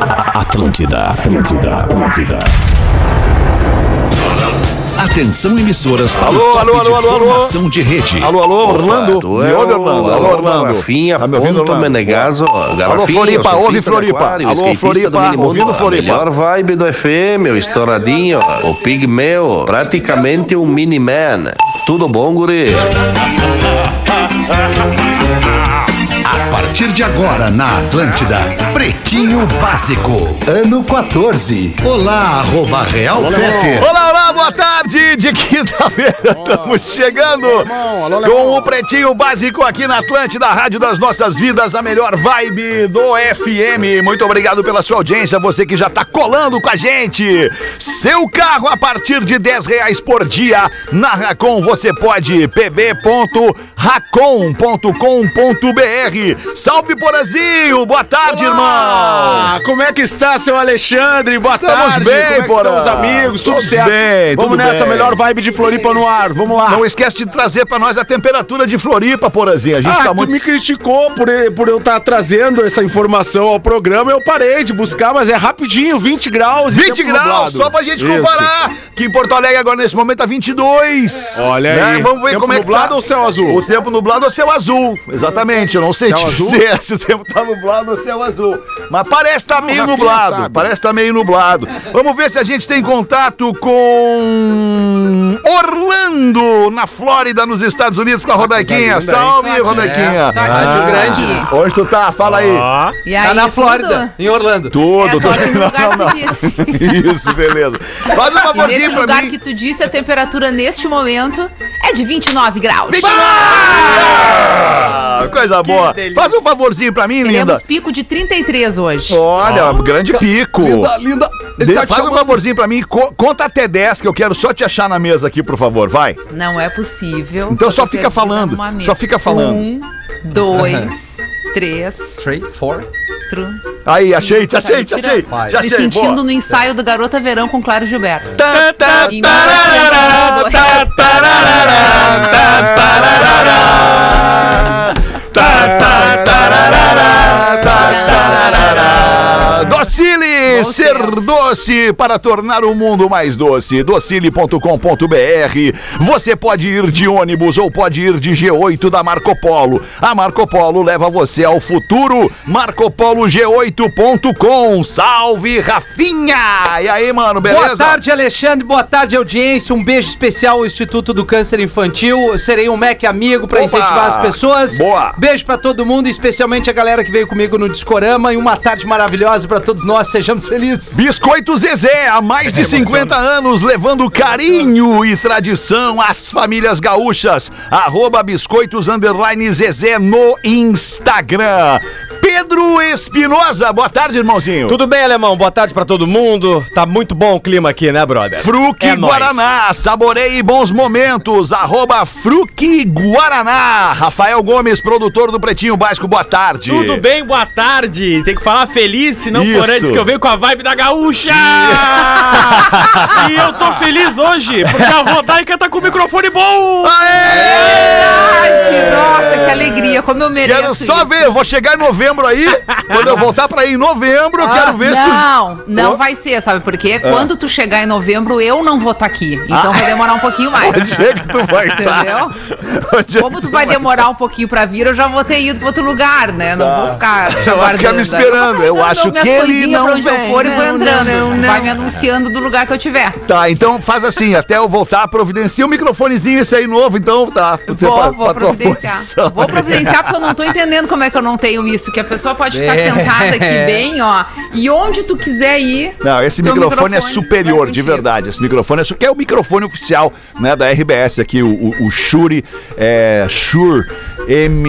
Atlântida, Atlântida, Atlântida. Atenção emissoras para Alô, o top alô, alô, de alô, alô. formação de rede. Alô, alô, Orlando. Tu Me ouve, Orlando. Alô, Orlando. Garrafinha, Tá me ouvindo, ponto Orlando? Menegaso. Garrafinha, Floripa, ouve, Floripa. aquário, Alô, Floripa, ouvindo, Floripa. Melhor vibe do FM, o estouradinho, o pigmeu, praticamente um mini-man. Tudo bom, guri? A partir de agora na Atlântida, Pretinho Básico, ano 14. Olá, arroba Real. Olá, olá, boa tarde de quinta-feira. Estamos chegando com o Pretinho Básico aqui na Atlântida, Rádio das Nossas Vidas, a melhor vibe do FM. Muito obrigado pela sua audiência, você que já está colando com a gente. Seu carro a partir de 10 reais por dia. Na Racon você pode pb.racon.com.br. Salve, Porazinho! Boa tarde, irmão! Ah, como é que está, seu Alexandre? Boa Estamos tarde. bem, como é que Porã. estão os amigos? Tudo Todos certo? bem, Vamos tudo nessa bem. melhor vibe de Floripa no ar. Vamos lá. Não esquece de trazer pra nós a temperatura de Floripa, Porazinho. A gente ah, tá tu muito. me criticou por, por eu estar trazendo essa informação ao programa. Eu parei de buscar, mas é rapidinho, 20 graus. e 20 tempo graus, nublado. só pra gente Isso. comparar. Que em Porto Alegre agora nesse momento tá 22. Olha Né? aí. Vamos ver Tempo como é que nublado tá. ou céu azul? O tempo nublado ou céu azul. Exatamente, eu não sei Céu azul? se o tempo tá nublado ou céu azul. Mas parece tá meio Rafinha nublado. sabe. Parece tá meio nublado. Vamos ver se a gente tem contato com Orlando, na Flórida, nos Estados Unidos, com a Rodequinha. linda, hein? Salve, Rodequinha. Tô aqui. Rádio Grande. Onde tu tá? Fala aí. E aí, Tá na tudo? Flórida, em Orlando. É, Tudo, tô aqui no lugar que tu disse. Isso, beleza. Faz um E nesse favorzinho pra lugar mim. que tu disse, a temperatura neste momento é de 29 graus. Ah, coisa boa. Faz um favorzinho pra mim, linda. Teremos pico de 33 hoje. Olha, grande pico. Linda, linda. Ele tá faz um favorzinho pra mim, co- conta até 10 que eu quero só te achar na mesa aqui, por favor, vai. Não é possível. Então só fica falando, só fica falando. Um, dois, três, Three, four. Aí, achei, te Tá, achei, te achei. Me achei, sentindo boa. no ensaio do Garota Verão com Claro Gilberto. Tá, Docile, ser doce para tornar o mundo mais doce. Docile.com.br. Você pode ir de ônibus ou pode ir de G8 da Marco Polo. A Marco Polo leva você ao futuro. MarcoPoloG8.com. Salve, Rafinha! E aí, mano, beleza? Boa tarde, Alexandre. Boa tarde, audiência. Um beijo especial ao Instituto do Câncer Infantil. Eu serei um MEC amigo pra Opa! incentivar as pessoas. Boa. Beijo pra todo mundo, especialmente a galera que veio comigo no Discorama. E uma tarde maravilhosa pra todos nós. Sejamos felizes. Biscoito Zezé, há mais de 50 anos, levando carinho e tradição às famílias gaúchas. Arroba Biscoitos Underline Zezé no Instagram. Pedro Espinosa, boa tarde, irmãozinho. Tudo bem, alemão? Boa tarde pra todo mundo. Tá muito bom o clima aqui, né, brother? Fruque É nóis. Guaraná, saboreie bons momentos, arroba Fruque Guaraná. Rafael Gomes, produtor do Pretinho Básico, boa tarde. Tudo bem, boa tarde. Tem que falar feliz, senão Isso. por antes que eu venho com a vibe da gaúcha. e eu tô feliz hoje, porque a Rodaica tá com o microfone bom. Ai, que, nossa, que alegria, como eu mereço. Quero só isso. ver, eu vou chegar em novembro aí, quando eu voltar pra ir em novembro, eu quero ver se tu... Não, não vai ser, sabe por quê? Ah. Quando tu chegar em novembro, eu não vou estar aqui. Então vai demorar um pouquinho mais. Onde é que tu vai estar? Entendeu? Onde é Como tu vai demorar um pouquinho pra vir, eu já vou ter ido pra outro lugar, né? Não vou ficar te Tá. Vai ficar aguardando. me esperando, eu acho que ele não pra onde eu for e vou Não, entrando. não, não, Vai não. me anunciando do lugar que eu tiver. Tá, então faz assim, até eu voltar, providencia o microfonezinho esse aí novo, então tá. Vou, vou providenciar. Vou providenciar porque eu não tô entendendo como é que eu não tenho isso. Que a pessoa pode ficar É. sentada aqui bem, ó. E onde tu quiser ir. Não, esse teu microfone, é superior, de verdade. Esse microfone é, su- que é o microfone oficial, né, da RBS aqui, o, o, o Shure, é, Shure M,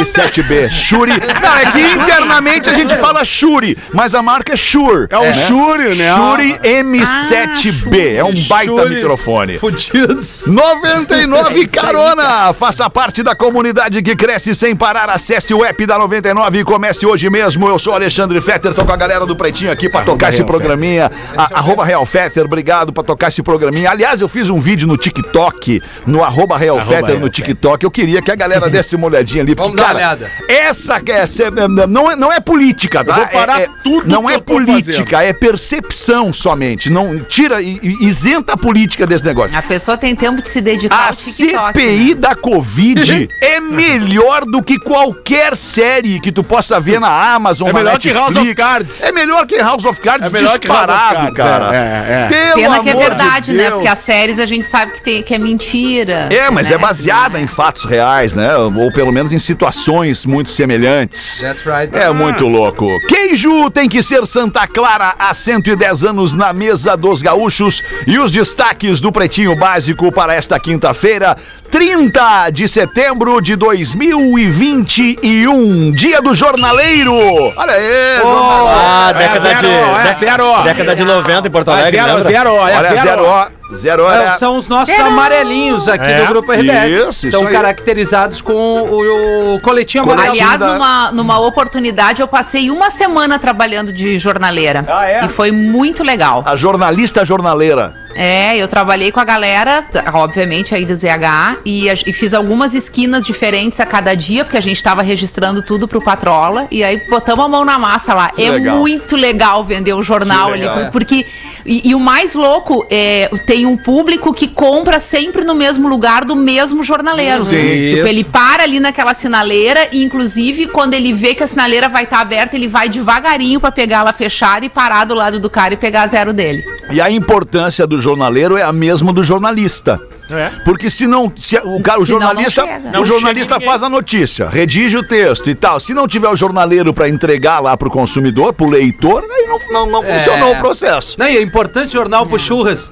M7B. Shure. Não, é que internamente a gente fala Shure, mas a marca é Shure. É o Shure, né? Shure M7B. é um baita microfone. Fudidos. 99 Carona! Faça parte da comunidade que cresce sem parar. Acesse o app da 99 e comece hoje mesmo. Eu sou Alexandre Fetter, tô com a galera do Pretinho aqui pra tocar esse programinha. A- arroba Real Fetter, obrigado pra tocar esse programinha. Aliás, eu fiz um vídeo no TikTok, no arroba Real Fetter no TikTok. Eu queria que a galera desse uma olhadinha ali. Vamos porque, dar uma cara, olhada. Essa, essa não, é, não é política, tá? vou parar É- é- tudo Não que é eu tô política, é percepção somente. Não tira isenta a política desse negócio. A pessoa tem tempo de se dedicar A ao TikTok, CPI né? da Covid é melhor do que qualquer série que tu possa ver na Amazon, É na melhor que House of Cards. É melhor que House of Cards É melhor que House of disparado, Cards, cara. é, é, é. Pelo Pena que é amor de verdade, né? Porque as séries a gente sabe que, tem, que é mentira. É, mas né? é baseada em fatos reais, né? Ou pelo menos em situações muito semelhantes. That's right. É muito louco. Queijo tem que ser Santa Clara há 110 anos na mesa dos gaúchos. E os destaques do Pretinho Básico para esta quinta-feira, 30 de setembro de 2021, dia do jornaleiro. Olha aí, jornaleiro. Ah, década É de. zero, é dé- zero. Década de 90 em Porto É Alegre. zero, lembra? zero, é Olha, zero. zero, ó. Zero, É, olha. são os nossos amarelinhos aqui É. do Grupo RBS. Isso, isso Estão caracterizados com o, o coletinho amarelo. Aliás, da- numa, numa oportunidade, eu passei uma semana trabalhando de jornaleira. Ah, é? E foi muito legal. A jornalista jornaleira. É, eu trabalhei com a galera, obviamente, aí do ZH, e, e fiz algumas esquinas diferentes a cada dia, porque a gente tava registrando tudo pro Patrola, e aí botamos a mão na massa lá. é legal. muito legal vender o jornal Que ali, legal. por- porque. E, e o mais louco é tem um público que compra sempre no mesmo lugar do mesmo jornaleiro. Sim. Tipo, Isso. ele para ali naquela sinaleira e, inclusive, quando ele vê que a sinaleira vai estar aberta, ele vai devagarinho pra pegar ela fechada e parar do lado do cara e pegar zero dele. E a importância do jornaleiro é a mesma do jornalista. É. Porque se não. Se o, cara, o jornalista, o jornalista faz a notícia, redige o texto e tal. Se não tiver o jornaleiro para entregar lá pro consumidor, pro leitor, aí não, não, não É. funcionou o processo. Não, e é importante jornal pro churras.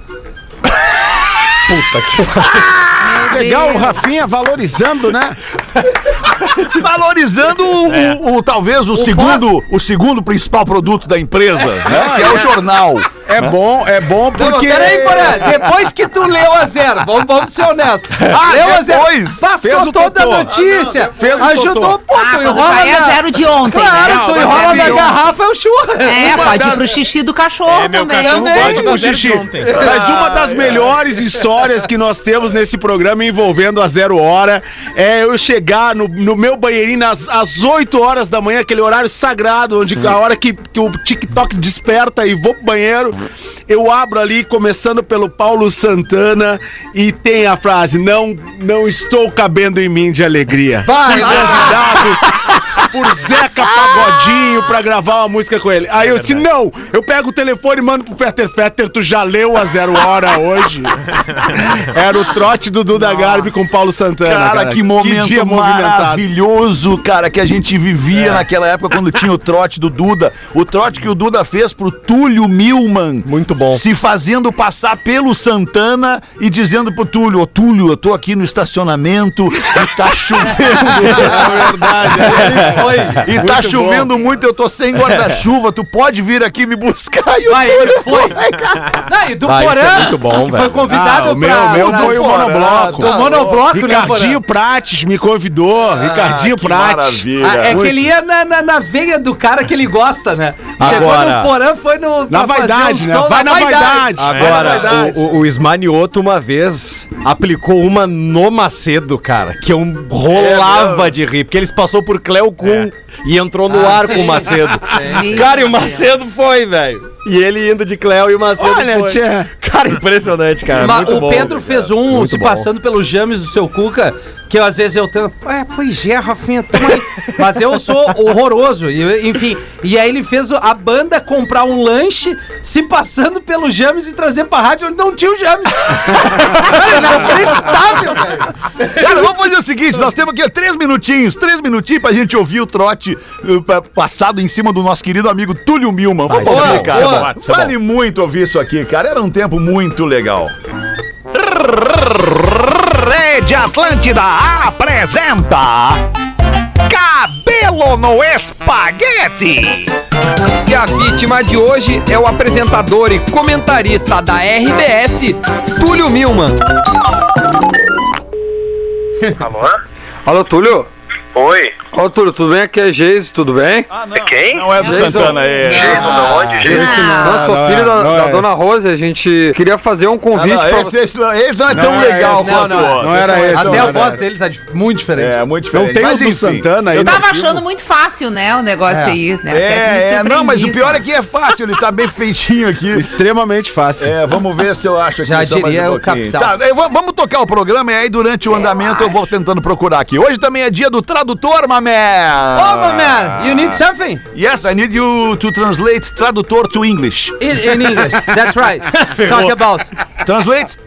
Legal, o Rafinha valorizando, né? Valorizando o, o- o- talvez o, segundo, o segundo principal produto da empresa, né? Que é o jornal. É bom, é bom Não, porque... peraí, Porã, depois que tu leu a zero, vamos, vamos ser honestos. Ah, leu a zero, passou o toda a notícia, Fez o ajudou, pô, Ah, tu enrola é na... zero de ontem, Claro, né? tu enrola é na de garrafa, é o churras. É, pode ir pro xixi do cachorro É, meu também. cachorro Também. gosta com do zero de xixi. ontem. Mas uma das melhores histórias que nós temos nesse programa envolvendo a Zero Hora. É eu chegar no, no meu banheirinho às, às 8 horas da manhã, aquele horário sagrado, onde a hora que, que o TikTok desperta e vou pro banheiro, eu abro ali, começando pelo Paulo Santana, e tem a frase: Não, não estou cabendo em mim de alegria. Vai, convidado por Zeca Pagodinho pra gravar uma música com ele. Aí eu disse, não, eu pego o telefone e mando pro Fetter Fetter, tu já leu a Zero Hora hoje? Era o trote do Duda Garbi com Paulo Santana, Cara, que momento maravilhoso, cara, que a gente vivia naquela época quando tinha o trote do Duda. O trote que o Duda fez pro Túlio Milman. Muito bom. Se fazendo passar pelo Santana e dizendo pro Túlio, ô Túlio, eu tô aqui no estacionamento e tá chovendo. É verdade. Ele foi. E tá Muito chovendo muito, eu tô sem guarda-chuva, tu pode vir aqui me buscar e o Vai, ele foi. Não, e do Ah, isso é Porã, muito bom, que foi velho. convidado Ah, o meu- pra... meu pra- foi o Porã, monobloco. tá O monobloco, né, Ricardinho? Prates me convidou. Ricardinho que Prates. maravilha. Ah, é Muito. que ele ia na, na, na veia do cara que ele gosta, né? Chegou Agora- no Porã, foi no... Na vaidade, um né? Vai na vaidade. É, Agora, É o, o, o Ismanioto uma vez aplicou uma no Macedo, cara, que eu rolava de rir, porque eles passou por Cleo Kuhn e entrou no Ah, ar sim. com o Macedo. Sim. Cara, e o Macedo foi, velho. E ele indo de Cleo e o Macedo Olha, foi. tchê. Cara, impressionante, cara. Ma- muito o bom, Pedro cara. fez um Muito se bom. passando pelo James do seu Cuca, que eu, às vezes eu tento. É, pois é, Rafinha, tamo aí. Mas eu sou horroroso. E, enfim, e aí ele fez a banda comprar um lanche, se passando pelo James e trazer pra rádio onde não tinha o James. Cara, inacreditável, velho. Cara, vamos fazer o seguinte: nós temos aqui três minutinhos, três minutinhos pra gente ouvir o trote pa- passado em cima do nosso querido amigo Túlio Milman. Vamos ouvir, cara. Boa. Vale muito ouvir isso aqui, cara. Era um tempo muito legal. Rede Atlântida apresenta Cabelo no Espaguete. E a vítima de hoje é o apresentador e comentarista da RBS, Túlio Milman. Alô? Alô, Túlio? Oi. Ô, Arthur, tudo bem? Aqui é Geise, tudo bem? Ah, não. Quem? Não é do Jason. Santana, é. Jason, da onde, gente? Não, sou não filho é, da, não da é. dona Rose, a gente queria fazer um Ah, convite não, pra esse, esse não, esse não é tão Não é legal esse. quanto Não, o não, outro. não era esse. Até não a voz dele tá muito diferente. É, muito Não diferente. tem Mas, o do. Santana aí. Eu tava achando muito fácil, né, o negócio aí. Né? Até que me É, é, não, mas o pior é que é fácil, ele tá bem feitinho aqui. Extremamente fácil. É, vamos ver se eu acho aqui Já diria o capital. Tá, vamos tocar o programa e aí durante o andamento eu vou tentando procurar aqui. Hoje também é dia do tradutor, my man! Oh, my man, you need something? Yes, I need you to translate tradutor to English. In, in English, that's right. Talk about. Translate?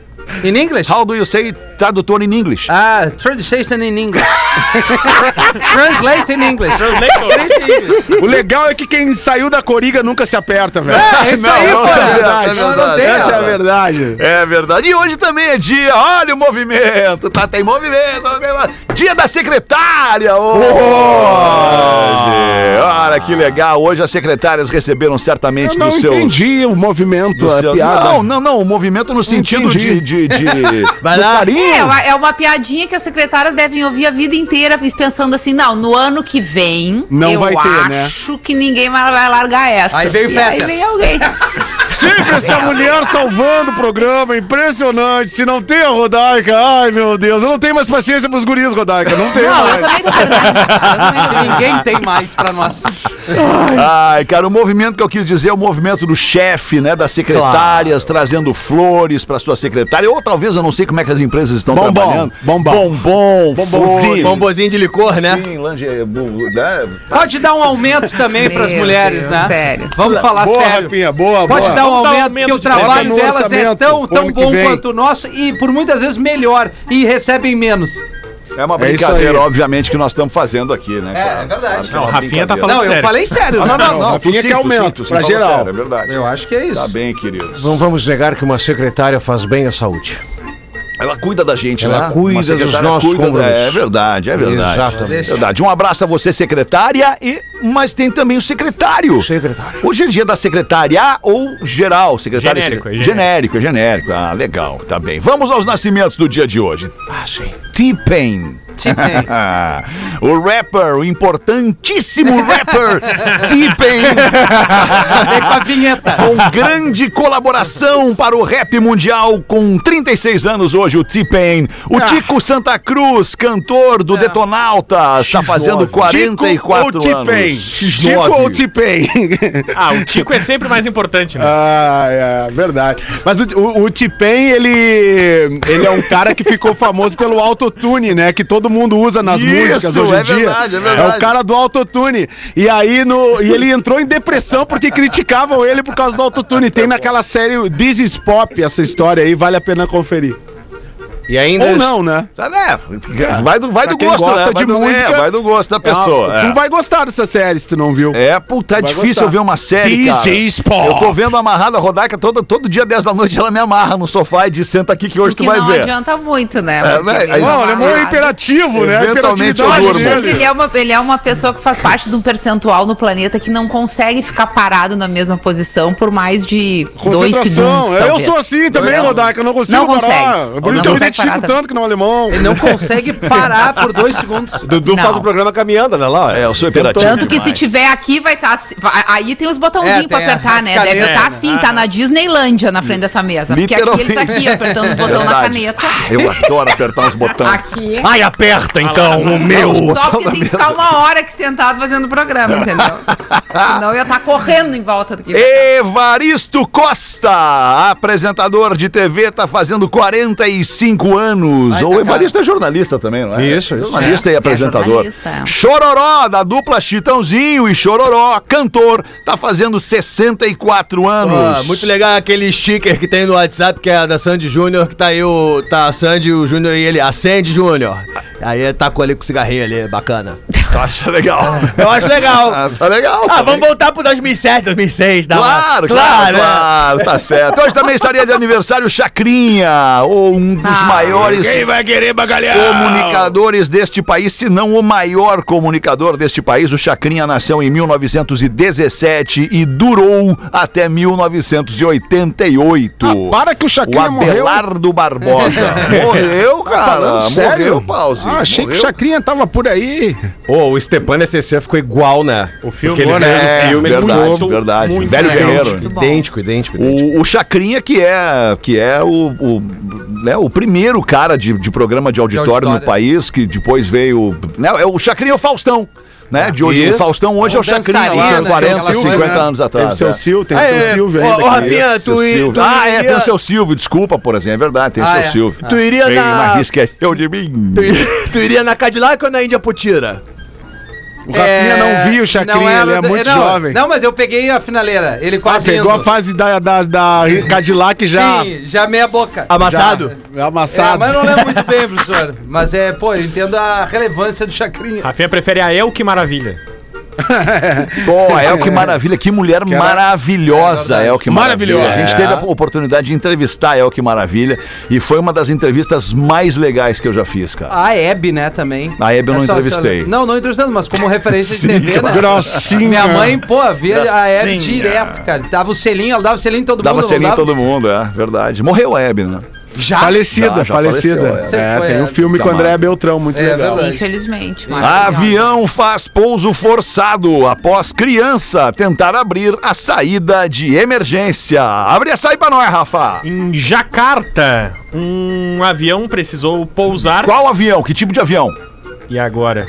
In English? How do you say tradutor in English? Ah, translation in English. Translate in English. Translate in English. O legal é que quem saiu da coriga nunca se aperta, velho. É, é isso aí, não, é verdade, é Não, não tem, Essa é a ó. verdade. É verdade. E hoje também é dia, olha o movimento, tá? Tem movimento. Dia da secretária hoje. Olha que legal. Hoje as secretárias receberam certamente Eu não dos seus... entendi o movimento, do a seu- piada. Não, não, não. O movimento no sentido de, entendi. de, de... Vai lá. É uma, é uma piadinha que as secretárias devem ouvir a vida inteira, pensando assim, não, no ano que vem, Não eu vai ter, né? acho que ninguém vai, vai largar essa. Aí veio E aí vem alguém. Sempre essa mulher salvando o programa, impressionante. Se não tem a Rodaica, ai meu Deus, eu não tenho mais paciência pros guris, Rodaica, não tenho Não, eu mais. Eu também tô perdendo. Ninguém tem mais pra nós. Ai, cara, o movimento que eu quis dizer é o movimento do chefe, né? Das secretárias, trazendo flores pra sua secretária. Ou talvez, eu não sei como é que as empresas estão Bombom, trabalhando. bombom. Bombom, Bombonzinho. flores. Bombozinho de licor, né? Sim, lanche, bu- né? Pode dar um aumento também pras Meu mulheres, Deus, né? sério. Vamos falar boa, sério. Rafinha, boa, Pode boa. dar um Vamos dar um aumento, aumento porque o trabalho delas é tão, tão que bom quanto o nosso e por muitas vezes melhor e recebem menos. É uma É brincadeira, aí. obviamente, que nós estamos fazendo aqui, né? É, cara? é verdade. Claro que Não, o Rafinha tá falando Não, eu sério. falei sério. Não, não, não, não. Rafinha sim, aumento, pra geral. sério, é verdade. Eu acho que é isso. Tá bem, queridos. Não vamos negar que uma secretária faz bem à saúde. Ela cuida da gente, Ela né? cuida dos nossos cuida- compromissos. É verdade, é verdade. Exatamente. É verdade. Um abraço a você, secretária, e mas tem também o secretário. Secretário. Hoje é dia da secretária ou geral, secretária Genérico, secre- é genérico, é genérico. Ah, legal, tá bem. Vamos aos nascimentos do dia de hoje. Ah, sim. T-Pain. T-Pain. o rapper, o importantíssimo rapper T-Pain. Vem com a vinheta. com grande colaboração para o rap mundial com 36 anos hoje, o T-Pain. O Tico Santa Cruz, cantor do Detonauta, está fazendo 44 Tico ou anos. Tico ou T-Pain? Ah, o Tico é sempre mais importante, né? Ah, é verdade. Mas o, o, o T-Pain, ele, ele é um cara que ficou famoso pelo autotune, né? Que todo mundo usa nas Isso, músicas hoje em é dia. verdade, é verdade. o cara do autotune. E aí no, e ele entrou em depressão porque criticavam ele por causa do autotune. Tem naquela série This is Pop essa história aí, vale a pena conferir. E ainda. Ou não, né? Tá, né? Vai do, vai Pra do gosto, gosta né? Vai de do, música, é, vai do gosto da pessoa. Ah, é. Tu vai gostar dessa série se tu não viu. É, puta, é Vai difícil gostar. eu ver uma série, This cara. is pop. Eu tô vendo amarrada a Rodaica todo, todo dia 10 da noite, ela me amarra no sofá e diz, senta aqui que hoje O que tu vai não ver. adianta muito, né? É, Porque né? ele Não, é muito amarrado. imperativo, né? Eventualmente eu durmo. ele é, uma, ele é uma pessoa que faz parte de um percentual no planeta que não consegue ficar parado na mesma posição por mais de dois segundos. eu talvez. sou assim também, Não. Rodaica, eu não consigo Não parar. consegue. Por isso Não que eu me parar tanto que não é alemão. Ele não consegue parar por dois segundos. Dudu Não. faz o programa caminhando, né? Lá, É, eu sou hiperativo. Tanto que se tiver aqui, vai estar. aí tem os botãozinhos É, pra apertar, né? Deve estar assim, tá na Disneylândia na frente dessa mesa. Porque aqui ele tá aqui apertando os botões na caneta. Eu adoro apertar os botões. Aqui. Ai, aperta então o meu. Só porque tem que ficar uma hora aqui sentado fazendo o programa, entendeu? Senão eu ia estar correndo em volta daqui. Evaristo Costa, apresentador de TV, tá fazendo 45 anos. Vai, o tá, Evaristo é jornalista também, não é? Isso, isso. Jornalista e apresentador. jornalista, é. Chororó, da dupla Chitãozinho e Chororó, cantor, tá fazendo 64 anos. Ah, muito legal aquele sticker que tem no WhatsApp, que é da Sandy Júnior, que tá aí o. Tá a Sandy, o Júnior e ele. A Sandy Júnior. Aí tá com ali com o cigarrinho ali, bacana. Tu acha legal? Eu acho legal. Ah, tá legal. Ah, vamos voltar pro 2007, 2006. dá uma- Claro, claro, né? claro, tá certo. Hoje também estaria de aniversário Chacrinha, ou um dos Ah. maiores Quem vai querer bagalhão? comunicadores deste país, se não o maior comunicador deste país. O Chacrinha nasceu em 1917 e durou até 1988. Ah, para que o O Chacrinha morreu. Abelardo Barbosa. morreu, cara. falando sério? Morreu, Pause. Ah, achei que o Morreu. Chacrinha tava por aí. Ô, o Stepan SSF ficou igual, né? O filme, Porque ele né? fez É, o filme, ele verdade, ficou verdade. muito Velho. Guerreiro. Muito idêntico, idêntico, idêntico. O, o Chacrinha, que é, que é o, o, né, o primeiro cara de, de programa de auditório, no auditório. país, que depois veio. Né, é o Chacrinha é o Faustão. Né, de hoje, o Faustão hoje é o Um Chacrinha, lá, dançarino, 40, aquela coisa, 50 né? anos atrás. Teve seu é. Sil, tem Ah, seu é. Silvio ainda. ô, Rafinha, tu, Silvio. Ah, é, tem o seu Silvio, desculpa, por exemplo, é verdade, tem o Ah, seu é. Silvio. Tu iria na. é de tu iria na Cadillac ou na Índia Putira? O Rafinha não viu o Chacrinha, era ele é muito não, jovem. Não, mas eu peguei a finaleira. Ele Ah, quase pegou indo. a fase da, da, da Cadillac já, Sim, já meia boca. Amassado? já É, amassado. mas eu não lembro muito bem, professor. Mas é, pô, eu entendo a relevância do Chacrinha. Rafinha prefere a El que maravilha. Pô, El, que maravilha, que mulher maravilhosa, É El, que Maravilhosa. maravilha. A gente teve a oportunidade de entrevistar a El, que maravilha, e foi uma das entrevistas mais legais que eu já fiz, cara. A Hebe, né, também. A Hebe eu não É só- entrevistei. Não, não entrevistando, mas como referência de TV, né? Grossinha. Minha mãe, pô, via a Hebe direto, cara. Dava o selinho, ela dava o selinho em todo Dava mundo. não selinho em dava? todo mundo, é verdade. Morreu a Hebe, né? Já? Falecida, Já, já falecida. faleceu, é. É, foi, tem um é, filme com o André Beltrão, muito É legal. verdade. Infelizmente. Avião faz pouso forçado após criança tentar abrir a saída de emergência. Abre essa aí pra nós, Rafa. Em Jacarta, um avião precisou pousar. Qual avião? Que tipo de avião? E agora?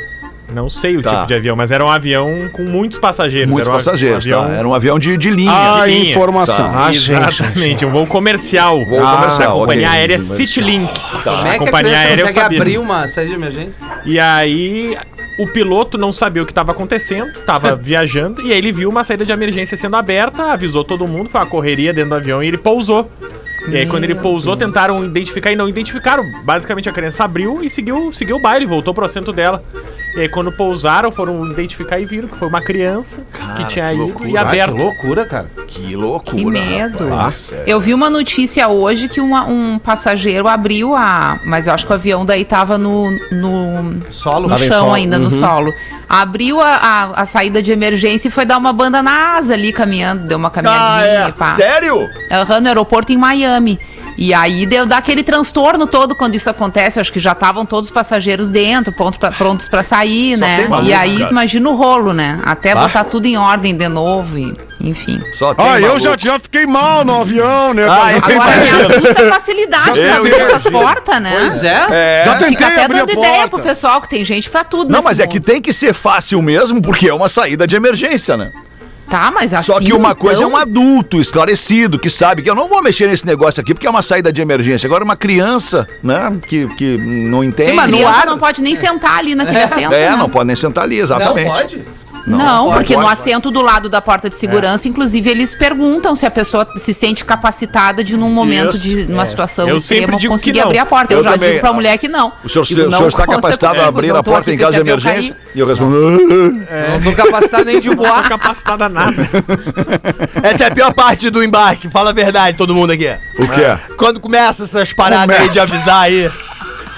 Não sei o Tá. tipo de avião, mas era um avião com muitos passageiros. Muitos era um passageiros, avião... tá? Era um avião de, de linha. A de linha. informação. Tá. Ah, Exatamente, um voo comercial. Voo Ah, comercial, da companhia ok. aérea. Citylink. Como é A que a companhia aérea eu consegue sabia. abrir uma saída de emergência? E aí, o piloto não sabia o que estava acontecendo, estava viajando, e aí ele viu uma saída de emergência sendo aberta, avisou todo mundo, foi uma correria dentro do avião e ele pousou. E aí, quando ele pousou, tentaram identificar e não identificaram. Basicamente, a criança abriu e seguiu, seguiu o baile, voltou pro assento dela. E aí, quando pousaram, foram identificar e viram que foi uma criança que tinha ido e Ah, aberto. que loucura, cara. Que loucura. Que medo. rapaz. Sério. Eu vi uma notícia hoje que uma- um passageiro abriu a. Mas eu acho que o avião daí tava no, no, Solo. no chão solo. ainda, no solo. Abriu a, a, a saída de emergência e foi dar uma banda na asa ali caminhando, deu uma caminhadinha. pá. Sério? Aham, no aeroporto em Miami. E aí deu dá aquele transtorno todo quando isso acontece. Acho que já estavam todos os passageiros dentro, pronto pra- prontos pra sair, né? tem maluco, e aí, cara. imagina o rolo, né? Até Bah. botar tudo em ordem de novo, e, enfim. Só tem Ah, eu já, já fiquei mal no avião, né? Ah, é? Agora me assusta a facilidade pra Eu abrir essas portas, né? Pois é. É. Já tentei Fica até dando ideia pro pessoal que tem gente pra tudo Não, mas é que mundo. tem que ser fácil mesmo, porque é uma saída de emergência, né? Tá, mas assim. Só que uma coisa é então- um adulto esclarecido que sabe que eu não vou mexer nesse negócio aqui porque é uma saída de emergência. Agora, uma criança, né, que, que não entende. Sim, mas no ar- não pode nem sentar ali naquele assento. É, né? não pode nem sentar ali, Não exatamente. pode? Não, pode, porque no pode. assento do lado da porta de segurança, inclusive, eles perguntam se a pessoa se sente capacitada de, num momento Isso, de numa é. situação Eu sempre extrema, digo conseguir que não. abrir a porta. Eu, Eu já também. digo pra mulher que não. O senhor, Digo, o senhor não está capacitado a abrir não a porta em caso de emergência? E eu respondo. Não tô capacitado nem de Não voar. capacitado a nada. Essa é a pior parte do embarque, fala a verdade, todo mundo aqui. O quê? Quando começa essas paradas aí de avisar aí.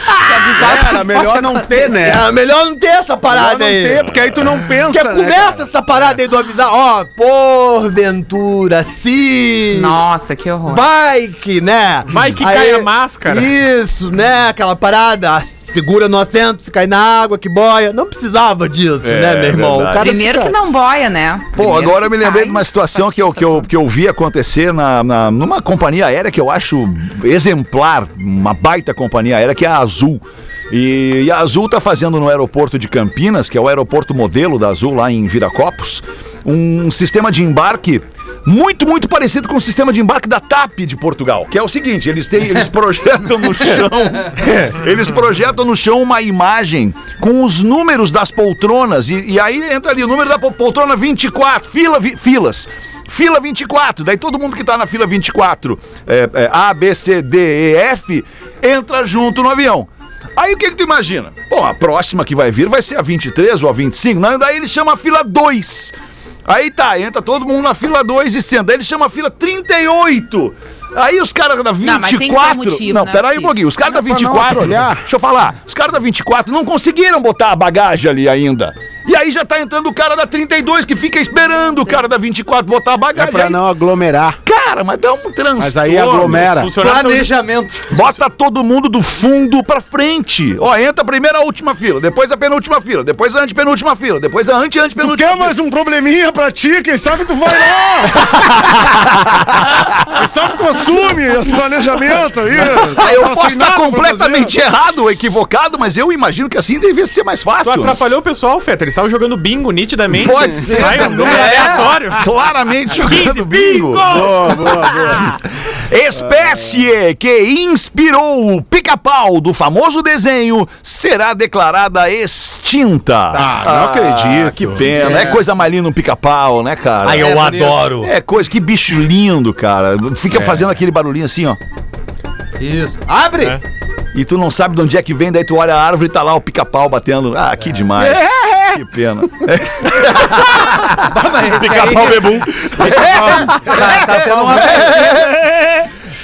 Avisar que Era melhor pode não ter, né? É melhor não ter essa Melhor parada não aí. ter, porque aí tu não pensa, Porque né, começa cara? essa parada aí do avisar, ó, porventura, se Nossa, que horror. vai que, né? Vai que Aí- cai a máscara. Isso, né? Aquela parada, segura no assento, se cai na água, que boia. Não precisava disso, É, né, meu irmão? Primeiro fica- que não boia, né? Pô, Primeiro agora eu me lembrei cai. de uma situação que eu, que eu, que eu vi acontecer na, na- numa companhia aérea que eu acho exemplar, uma baita companhia aérea, que é a Azul. E, e a Azul tá fazendo no aeroporto de Campinas, que é o aeroporto modelo da Azul lá em Viracopos, um sistema de embarque muito, muito parecido com o sistema de embarque da TAP de Portugal, que é o seguinte, eles têm, eles projetam no chão, eles projetam no chão uma imagem com os números das poltronas e, e aí entra ali o número da pol- poltrona 24, fila, vi- filas. Fila 24, daí todo mundo que tá na fila 24, é, é, A, B, C, D, E, F, entra junto no avião. Aí o que que tu imagina? Bom, a próxima que vai vir vai ser a 23 ou a 25. Não, daí ele chama a fila 2. Aí tá, entra todo mundo na fila 2 e senta. Aí ele chama a fila 38. Aí os caras da 24. mas tem que ter motivo, não, né, peraí um pouquinho. Os caras da pra não 24. olhar. Deixa eu falar. Os caras da 24 não conseguiram botar a bagagem ali ainda. E aí já tá entrando o cara da 32 que fica esperando o cara da 24 botar a É bagagem. pra Aí, não aglomerar. Cara, mas dá um transtorno. Mas aí aglomera. Planejamento. Bota todo mundo do fundo pra frente. Ó, entra primeiro a última fila, depois a penúltima fila, depois a antepenúltima fila, depois a ante ante Tu penúltima. quer mais um probleminha pra ti? Quem sabe tu vai lá! Quem sabe tu assume esse planejamento aí? Ah, eu Tá posso estar pra completamente errado ou equivocado, mas eu imagino que assim devia ser mais Tu fácil. atrapalhou o pessoal, Feta. Eles estavam jogando bingo nitidamente. Pode ser Vai um número É. aleatório. Claramente jogando 15 bingo. bingo! Boa, boa, boa. Espécie que inspirou o pica-pau do famoso desenho será declarada extinta. Ah, não acredito. Que pena. É, coisa mais linda um pica-pau, né, cara? Ai, eu É adoro. É coisa, que bicho lindo, cara. Fica fazendo aquele barulhinho assim, ó. Isso. Abre! É. E tu não sabe de onde é que vem, daí tu olha a árvore e tá lá o pica-pau batendo. Ah, que demais. Que pena. Pica-pau bebum. Tá, tá tendo uma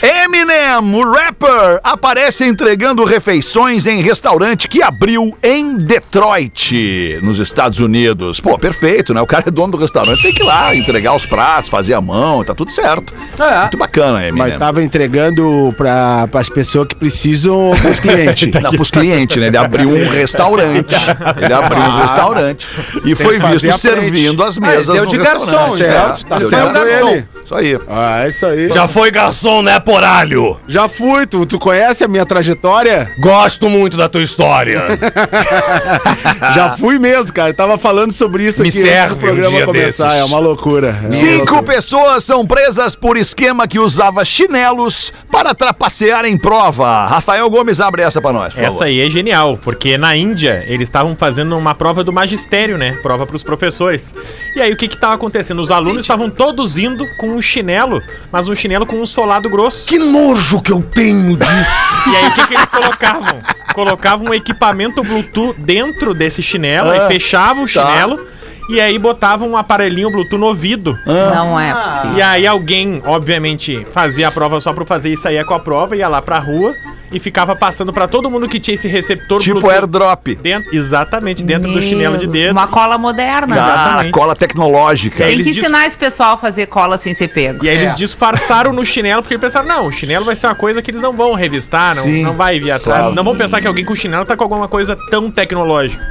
Eminem, o rapper, aparece entregando refeições em restaurante que abriu em Detroit, nos Estados Unidos. Pô, perfeito, né? O cara é dono do restaurante, tem que ir lá entregar os pratos, fazer a mão, tá tudo certo. É. Muito bacana, Eminem. Mas tava entregando pra, pras pessoas que precisam os clientes. Não, pros clientes, né? Ele abriu um restaurante. Ele abriu um restaurante e foi visto servindo as mesas. deu no de restaurante. garçom, certo. Tá deu de garçom. ele. Isso aí. Ah, é isso aí. Já foi garçom, né, poralho? Já fui, tu, tu conhece a minha trajetória? Gosto muito da tua história. Já fui mesmo, cara. Eu tava falando sobre isso Me aqui antes serve do programa um dia começar. desses. É uma loucura. É uma Cinco loucura. pessoas são presas por esquema que usava chinelos para trapacear em prova. Rafael Gomes abre essa pra nós, por favor. Essa aí é genial, porque na Índia eles estavam fazendo uma prova do magistério, né? Prova pros professores. E aí o que que tava acontecendo? Os alunos estavam todos indo com um chinelo, mas um chinelo com um solado grosso. Que nojo que eu tenho disso. E aí o que que eles colocavam? Colocavam um equipamento Bluetooth dentro desse chinelo, Ah, aí fechavam o chinelo e aí botavam um aparelhinho Bluetooth no ouvido. Não é possível. E aí alguém, obviamente, fazia a prova só pra fazer e saía com a prova, ia lá pra rua e ficava passando pra todo mundo que tinha esse receptor Tipo airdrop. dentro, exatamente dentro do chinelo de Deus, dedo. Uma cola moderna. Ah, Exatamente. cola tecnológica. Tem eles que ensinar esse pessoal a fazer cola sem ser pego. E aí É. eles disfarçaram no chinelo, porque eles pensaram, não, o chinelo vai ser uma coisa que eles não vão revistar, não, Sim, não vai vir atrás. claro. Não vão pensar que alguém com chinelo tá com alguma coisa tão tecnológica.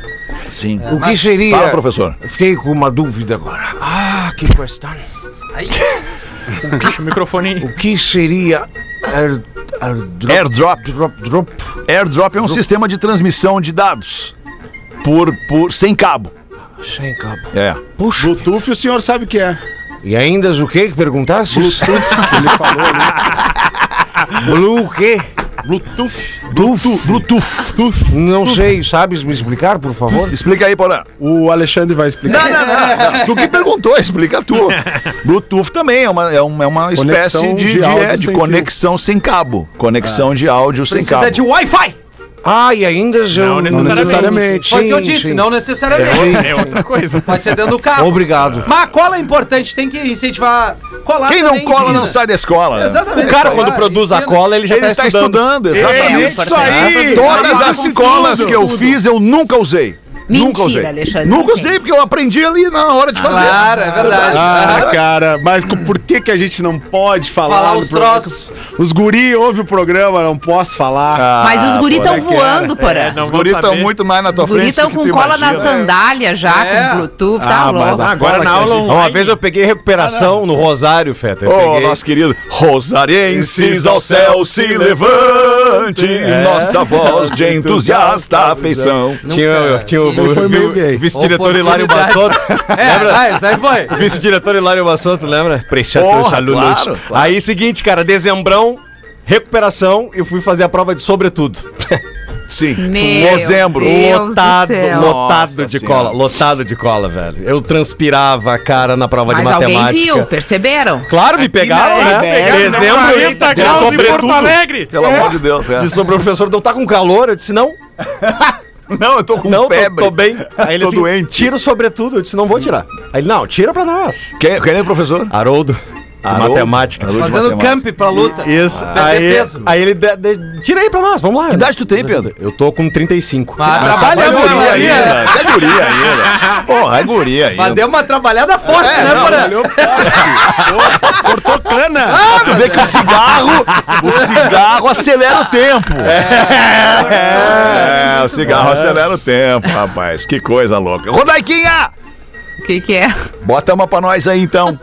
Sim. O que seria... Fala, professor. Fiquei com uma dúvida agora. Ah, que questão. Deixa o microfone. O que seria... Air, airdrop? Airdrop. Drop, drop. Airdrop é um sistema de transmissão de dados por, por sem cabo. Sem cabo. É. Puxa. Bluetooth o senhor sabe o que é. E ainda o que que perguntaste? Bluetooth, ele falou ali. Blue o quê? Bluetooth. Bluetooth. Bluetooth. Não sei, sabes me explicar, por favor? Explica aí, Porã. O Alexandre vai explicar. Não, não, não, não. Tu que perguntou, explica tu. Bluetooth também é uma, é uma, é uma espécie de, de de, é, de sem conexão sem cabo. Conexão de áudio sem Precisa cabo. de Wi-Fi. Ah, e ainda eu... Não Não necessariamente. Foi o que eu disse, sim. não necessariamente. É outra coisa. Pode ser dentro do carro. Obrigado. Mas a cola é importante, tem que incentivar. Colar Quem não cola ensina. não sai da escola. Exatamente. O cara, colar, quando produz a ensina. cola, ele já Ele tá tá estudando. estudando, exatamente. Isso aí! Todas as se colas que eu fiz, eu nunca usei. Mentira, nunca usei. Alexandre, Nunca usei, porque eu aprendi ali na hora de fazer. Claro, é verdade. Ah, cara, mas por que que a gente não pode falar? Falar os troços. Os guri ouvem o programa, não posso falar. Ah, Mas os guri estão é que voando, porã. É, Os vão guris estão muito mais na Os tua guri frente. estão do que com cola na imagina. sandália já, É. com Bluetooth, tá Ah, mas louco. Ah, agora na aula gente-. Uma vez eu peguei recuperação no Rosário, Feta. Ô, peguei... nosso querido Rosarienses ao céu se levante, nossa voz de entusiasta afeição. Tinha, tinha o, Ele foi meio gay. vice-diretor Hilário. Bassotto. É, vai, isso aí foi. Vice-diretor Hilário Bassotto, lembra? Atenção, alunos. claro, claro. Aí, seguinte, cara, dezembrão, recuperação, eu fui fazer a prova de sobretudo. Sim. Meu Dezembro. Deus lotado, lotado Nossa de Senhora. cola, lotado de cola, velho. Eu transpirava a cara na prova Mas de alguém matemática. viu, perceberam? Claro, me pegaram, na né? RBS, né? Dezembro, 40 de graus em. Porto Alegre. Pelo amor de Deus, é. Disse o professor, não tá com calor? Eu disse, não. Não, eu tô com não, tô- febre. Tô, bem. Aí ele Tô assim, doente. tira sobretudo. Eu disse, não vou tirar. Aí ele, não, tira pra nós. Quem, quem é o professor? Haroldo, de Haroldo? matemática. Fazendo matemática. camp pra luta. Isso. Perder Aí, peso. aí ele, de- de- tira aí pra nós, vamos lá. Que idade tu tem, Pedro? Eu tô com 35. Ah, É trabalhando guria é. ainda. É guria ainda. Porra, é guria ainda. Mas deu uma trabalhada forte, É, né, Porã? Cortou cana. Ah, tu vê que o cigarro, o cigarro acelera o tempo. É, o cigarro acelera o tempo, rapaz. Que coisa louca. Rodaiquinha! O que que é? Bota uma pra nós aí, então.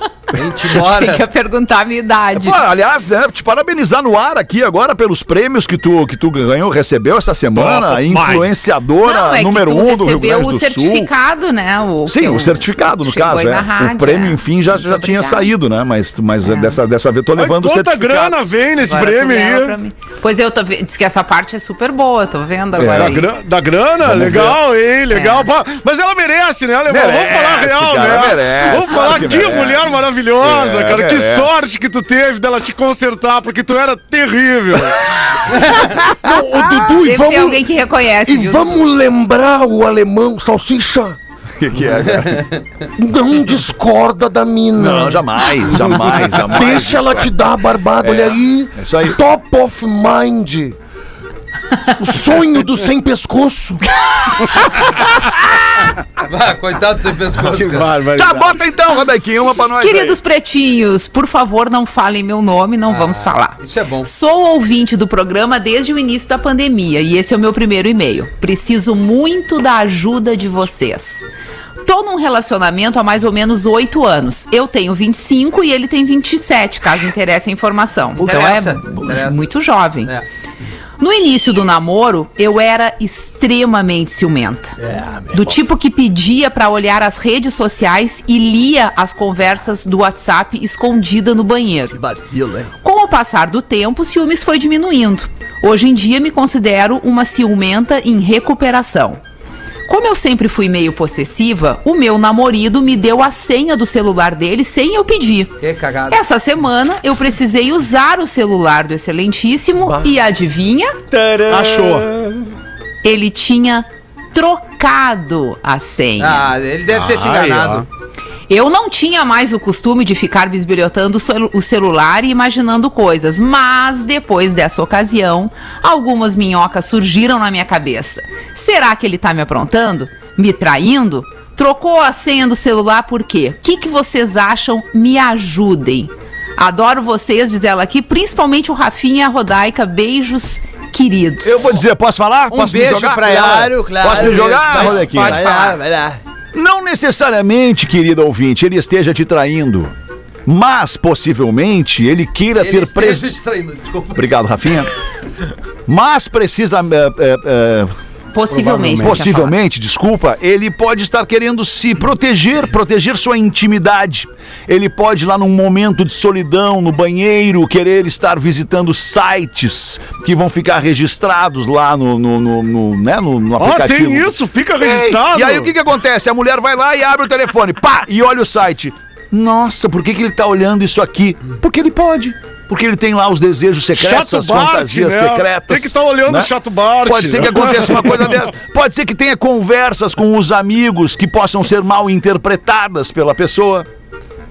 Tem que perguntar a minha idade. Pô, aliás, né, te parabenizar no ar aqui agora pelos prêmios que tu, que tu ganhou, recebeu essa semana. Top of influenciadora Não, é número um do Rio recebeu Grande do o Sul. certificado, né? O, Sim, o certificado, no caso, é. rádio, o prêmio, é. enfim, já, já tinha saído, né? Mas, mas É. dessa, dessa vez tô levando o quanta certificado. grana vem nesse Agora prêmio aí? Pois eu tô vendo, diz que essa parte é super boa, tô vendo agora Da, gra- da grana? legal, hein? Legal. Mas ela merece, né, Alemão? Vamos Merece, falar real, cara, né? merece, Vamos falar que que, mulher maravilhosa, É, cara. Que merece. sorte que tu teve dela te consertar, porque tu era terrível. Ô, Dudu, e Sempre tem vamos, alguém que reconhece, e viu? vamos lembrar o alemão salsicha. O que, que é, cara? Não discorda da mina. Não, jamais, jamais, jamais. Deixa ela te dar a barbada, olha aí. É isso aí. Top of mind. O sonho do sem pescoço. Ah, coitado do seu pescoço, cara. Tá, bota então, Rodaiquinha, uma pra nós. Queridos pretinhos, por favor, não falem meu nome, não vamos falar. Isso é bom. Sou ouvinte do programa desde o início da pandemia e esse é o meu primeiro e-mail. Preciso muito da ajuda de vocês. Tô num relacionamento há mais ou menos oito anos. Eu tenho 25 e ele tem 27, caso interesse a informação. Então Interessa, é interessa. muito jovem. É. No início do namoro, eu era extremamente ciumenta. do tipo que pedia pra olhar as redes sociais e lia as conversas do WhatsApp escondida no banheiro. Vacilo, hein? Com o passar do tempo, o ciúmes foi diminuindo. Hoje em dia me considero uma ciumenta em recuperação. Como eu sempre fui meio possessiva, o meu namorado me deu a senha do celular dele sem eu pedir. Que cagada. Essa semana eu precisei usar o celular do Excelentíssimo e adivinha? Achou. Ele tinha trocado a senha. Ah, ele deve ter se enganado. Eu não tinha mais o costume de ficar bisbilhotando o celular e imaginando coisas, mas depois dessa ocasião, algumas minhocas surgiram na minha cabeça. Será que ele tá me aprontando? Me traindo? Trocou a senha do celular por quê? O que, que vocês acham? Me ajudem. Adoro vocês, diz ela aqui, principalmente o Rafinha e a Rodaica. Beijos, queridos. Eu vou dizer, posso falar? Um posso beijo pra ela. Claro, claro. Posso me jogar, Vai, pode Vai falar. lá, vai lá. Não necessariamente, querido ouvinte, ele esteja te traindo. Mas, possivelmente, ele queira Ele ter esteja preso. te traindo, desculpa. Obrigado, Rafinha. Mas precisa. é, é, é, Possivelmente. Possivelmente, desculpa, ele pode estar querendo se proteger, proteger sua intimidade. Ele pode, lá num momento de solidão, no banheiro, querer estar visitando sites que vão ficar registrados lá no, no, no, no, né, no, no aplicativo. tem isso, fica Ei, registrado. E aí o que, que acontece? A mulher vai lá e abre o telefone, pá, e olha o site. Nossa, por que, que ele tá olhando isso aqui? Porque ele pode. Porque ele tem lá os desejos secretos, Chato as Bart, fantasias né? secretas. Tem que estar olhando né? o Chato Bart. Pode ser que aconteça uma coisa dessa. Pode ser que tenha conversas com os amigos que possam ser mal interpretadas pela pessoa.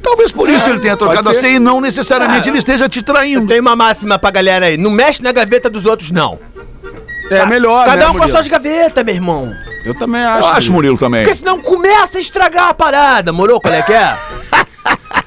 Talvez por isso ele tenha trocado a senha e não necessariamente ele esteja te traindo. Tem uma máxima pra galera aí. Não mexe na gaveta dos outros, não. É melhor, Cada né, um com as suas gavetas, meu irmão. Eu também acho. Eu acho, Murilo, também. Porque senão começa a estragar a parada, moro? Qual é que é?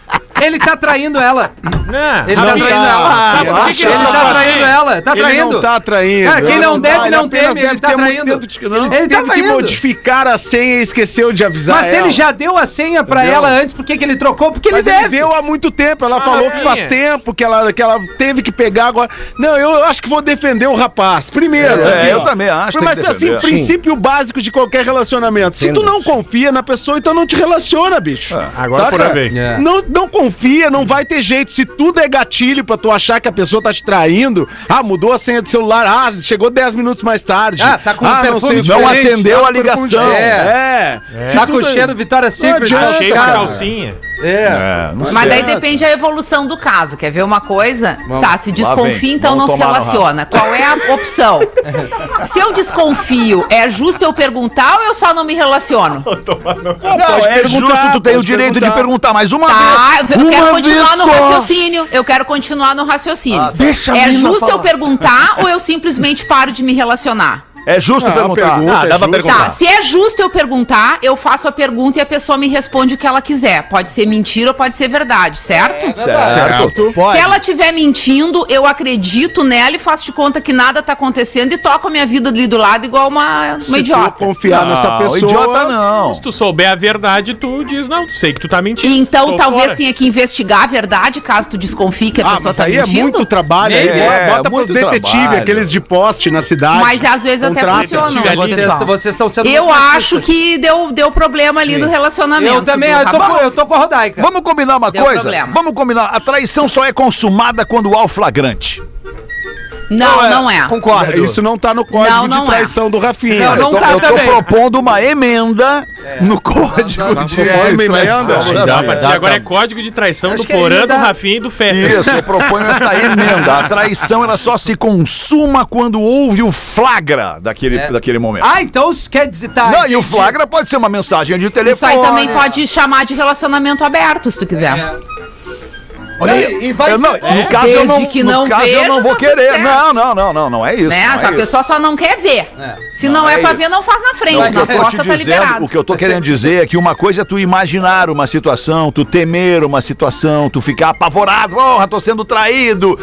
Ele tá traindo ela. Não, Ele tá traindo ela. Sabe por que que ele ele tá tá traindo ela. Tá Ele traindo. não tá traindo. Cara, quem Ele não deve, tá, não teme, ele tá ter muito traindo. Ele, Ele tá teve que traindo. modificar a senha e esqueceu de avisar Mas se ela. ele já deu a senha pra Entendeu? ela antes, por que, ele trocou? Porque Mas ele ele deve. deu há muito tempo. Ela falou que faz tempo que ela, que ela teve que pegar agora. Não, eu acho que vou defender o rapaz. Primeiro. É, assim, eu ó. também acho, Mas assim, o princípio básico de qualquer relacionamento. Se tu não confia na pessoa, então não te relaciona, bicho. Agora Saca? por vez. É. Não, não confia desconfia, não vai ter jeito. Se tudo é gatilho pra tu achar que a pessoa tá te traindo, ah, mudou a senha do celular, ah, chegou 10 minutos mais tarde. Ah, tá com um ah, perfume o quê. Não atendeu tá a ligação. diferente. É. Se Tá com o é- cheiro Vitória Secret Cheio de calcinha. É. É, não Mas daí sei. depende a evolução do caso. Quer ver uma coisa? Tá, se desconfia, vem. então Vamos não se relaciona. Qual é a opção? se eu desconfio, é justo eu perguntar ou eu só não me relaciono? Não, é perguntar, justo, tu tem o direito de perguntar. perguntar mais uma Tá, vez. Eu quero continuar no só. raciocínio. Eu quero continuar no raciocínio. deixa a é menina justo eu falar. perguntar ou eu simplesmente paro de me relacionar? É justo Ah, perguntar. pergunta, Ah, é dá pra justo. perguntar. Tá, se é justo eu perguntar, eu faço a pergunta e a pessoa me responde o que ela quiser. Pode ser mentira ou pode ser verdade, certo? Certo. Se ela estiver mentindo, eu acredito nela e faço de conta que nada tá acontecendo e toco a minha vida ali do lado igual uma, uma Se tu idiota. confiar nessa Não, pessoa. idiota não. Se tu souber a verdade, tu diz, não, tu sei que tu tá mentindo. Então Tô talvez fora. tenha que investigar a verdade, caso tu desconfie que a Ah, pessoa mas tá aí mentindo. é muito trabalho. aí É, bota pros muito detetives, aqueles de poste na cidade. Mas às vezes até funcionam, Vocês, estão sendo Eu acho que deu, deu problema ali no relacionamento. Eu também, do eu tô, com, eu tô com a Rodaica. Vamos combinar uma Deu coisa? problema. Vamos combinar. A traição só é consumada quando há o flagrante. Não, não é. Concordo. Isso não tá no código Não, de não é. traição do Rafinha. Não, não eu tô, tá eu tô também. propondo uma emenda no código não, de não, Dá, Dá, a partir de agora é código de traição Acho do aí Porã, do. Rafinha e do Fetter. Isso, eu proponho esta emenda. A traição ela só se consuma quando houve o flagra daquele, É. daquele momento. Ah, então isso quer dizer. Tá, Não, e o flagra pode ser uma mensagem de telefone. Isso aí também pode chamar de relacionamento aberto, se tu quiser. É. Olha, E- e vai eu não, ser- no caso eu Desde não, que no não caso eu veja, não vou tá querer. Não, não, não, não, não é isso. né? não é a isso. pessoa só não quer ver. É. Se Não não, é é, pra isso. ver, não faz na frente. O que eu Nas costas tá liberado. o que eu tô querendo dizer é que uma coisa é tu imaginar uma situação, tu temer uma situação, tu ficar apavorado, porra, tô sendo traído.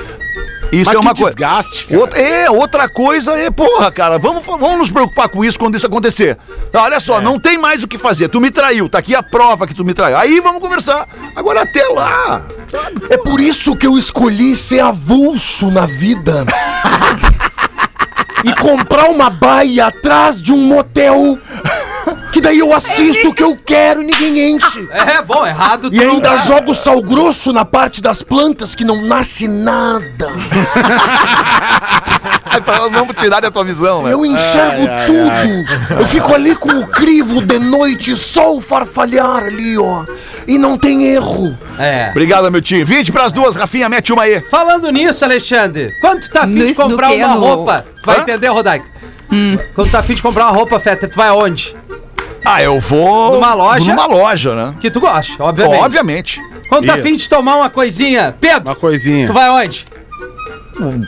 Isso Mas é uma coisa. desgaste, cara. Outra, é, outra coisa é, porra, cara, vamos, vamos nos preocupar com isso quando isso acontecer. Olha só, não tem mais o que fazer. Tu me traiu, tá aqui a prova que tu me traiu. Aí vamos conversar. Agora até lá. É por isso que eu escolhi ser avulso na vida. e comprar uma baia atrás de um motel. Que daí eu assisto o que eu quero e ninguém enche. É, bom, errado. E ainda jogo sal grosso na parte das plantas que não nasce nada. Pra elas não tirarem a tua visão, né? Eu enxergo tudo. Eu fico ali com o crivo de noite, só o farfalhar ali, ó. E não tem erro. É. Obrigado, meu tio. 20 pras duas, Rafinha, mete uma aí. Falando nisso, Alexandre, quando tu tá afim de comprar uma roupa, tu vai Hã? entender, Rodaica? Quando tu tá afim de comprar uma roupa, Fetter, tu vai aonde? Ah, eu vou. Numa loja? Numa loja, né? Que tu gosta, obviamente. Obviamente. Quando tá Isso. afim de tomar uma coisinha, Pedro, Uma coisinha. tu vai aonde?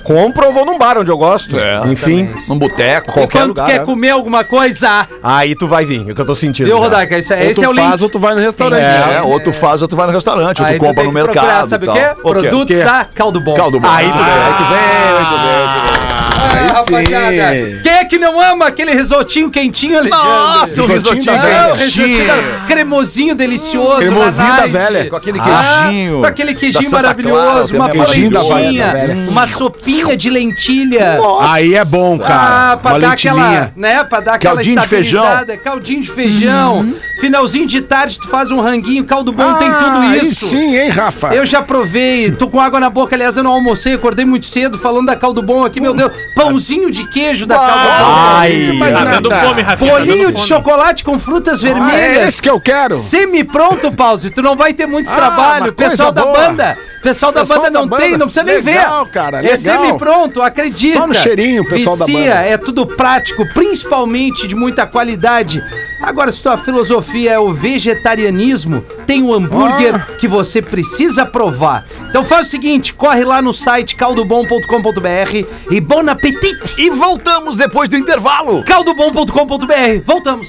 Compro ou vou num bar onde eu gosto. É, Enfim, Num boteco. qualquer Quando lugar. tu quer né? comer alguma coisa, Aí tu vai vir, é o que eu tô sentindo. viu, já. Rodaica? Esse, Ou esse tu é o link. faz ou tu vai no restaurante. É, ou tu faz ou tu vai no restaurante, ou Aí tu compra no mercado. sabe e o tal. quê? Produtos quê? da Caldo Bom. Caldo bom. Aí tu vem, aí tu vem, aí tu vem. Ah, rapaziada. Quem é que não ama aquele risotinho quentinho, Alexandre? Nossa, o risotinho Não, quentinho. risotinho cremosinho delicioso. Cremosinho da night. velha. Com aquele Ah, queijinho. com aquele da queijinho maravilhoso, uma queijinho da polentinha, velha, da velha. uma sopinha de lentilha. Aí é bom, cara. Ah, pra Uma dar lentilhinha. aquela, né, pra dar aquela Caldinho de feijão. estabilizada, caldinho de feijão. Finalzinho de tarde tu faz um ranguinho, caldo bom, tem tudo Ah, aí isso. sim, hein, Rafa? Eu já provei, tô com água na boca, aliás, eu não almocei, acordei muito cedo falando da caldo bom aqui, meu Deus. Pãozinho de queijo da caldo bom. Ai, Tá dando fome, Rafinha. tá Bolinho dando de fome. chocolate com frutas Ah, é vermelhas. esse que eu quero. Semi-pronto, Pause. Tu não vai ter muito Ah, trabalho. Pessoal da boa. banda. Pessoal da Pessoal banda da não banda. tem, não precisa nem Legal, ver. cara, é legal. semi-pronto, acredita. Só no cheirinho, pessoal da Vicia, banda. É tudo prático, principalmente de muita qualidade. Agora, se tua filosofia é o vegetarianismo, tem um hambúrguer Ah. que você precisa provar. Então faz o seguinte, corre lá no site caldobom.com.br e bon apetite! E voltamos depois do intervalo. caldobom.com.br. Voltamos.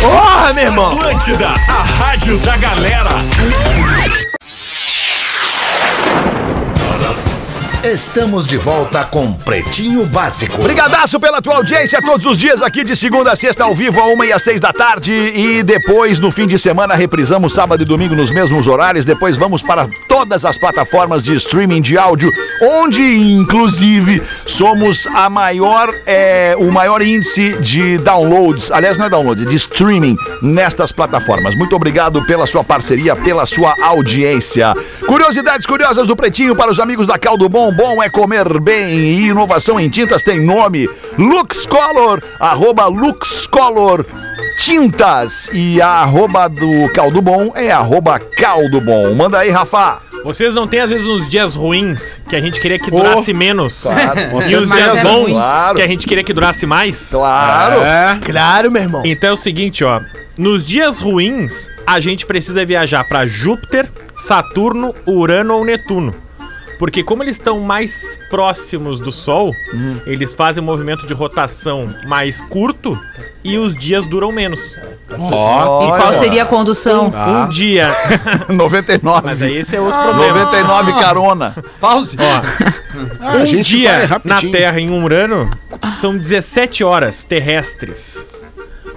Porra, meu irmão. Atlântida, a rádio da galera. Estamos de volta com Pretinho Básico. Brigadaço pela tua audiência todos os dias aqui de segunda a sexta ao vivo, a uma e às seis da tarde. E depois, no fim de semana, reprisamos sábado e domingo nos mesmos horários. Depois vamos para todas as plataformas de streaming de áudio, onde, inclusive, somos a maior, é, o maior índice de downloads. Aliás, não é downloads, é de streaming nestas plataformas. Muito obrigado pela sua parceria, pela sua audiência. Curiosidades curiosas do Pretinho para os amigos da Caldo Bom. Bom é comer bem e inovação em tintas tem nome. Luxcolor, arroba Luxcolor Tintas. E a arroba do Caldo Bom é arroba Caldo Bom. Manda aí, Rafa. Vocês não têm, às vezes, uns dias ruins que a gente queria que durasse menos? Claro, e os certeza. dias bons Claro. que a gente queria que durasse mais? Claro. Claro, meu irmão. Então é o seguinte, ó. Nos dias ruins, a gente precisa viajar pra Júpiter, Saturno, Urano ou Netuno. Porque como eles estão mais próximos do Sol, eles fazem um movimento de rotação mais curto e os dias duram menos. E qual seria a condução? Um dia. 99. Mas aí esse é outro problema. 99 carona. Pause. um gente vai dia na. Terra em um Urano são 17 horas terrestres.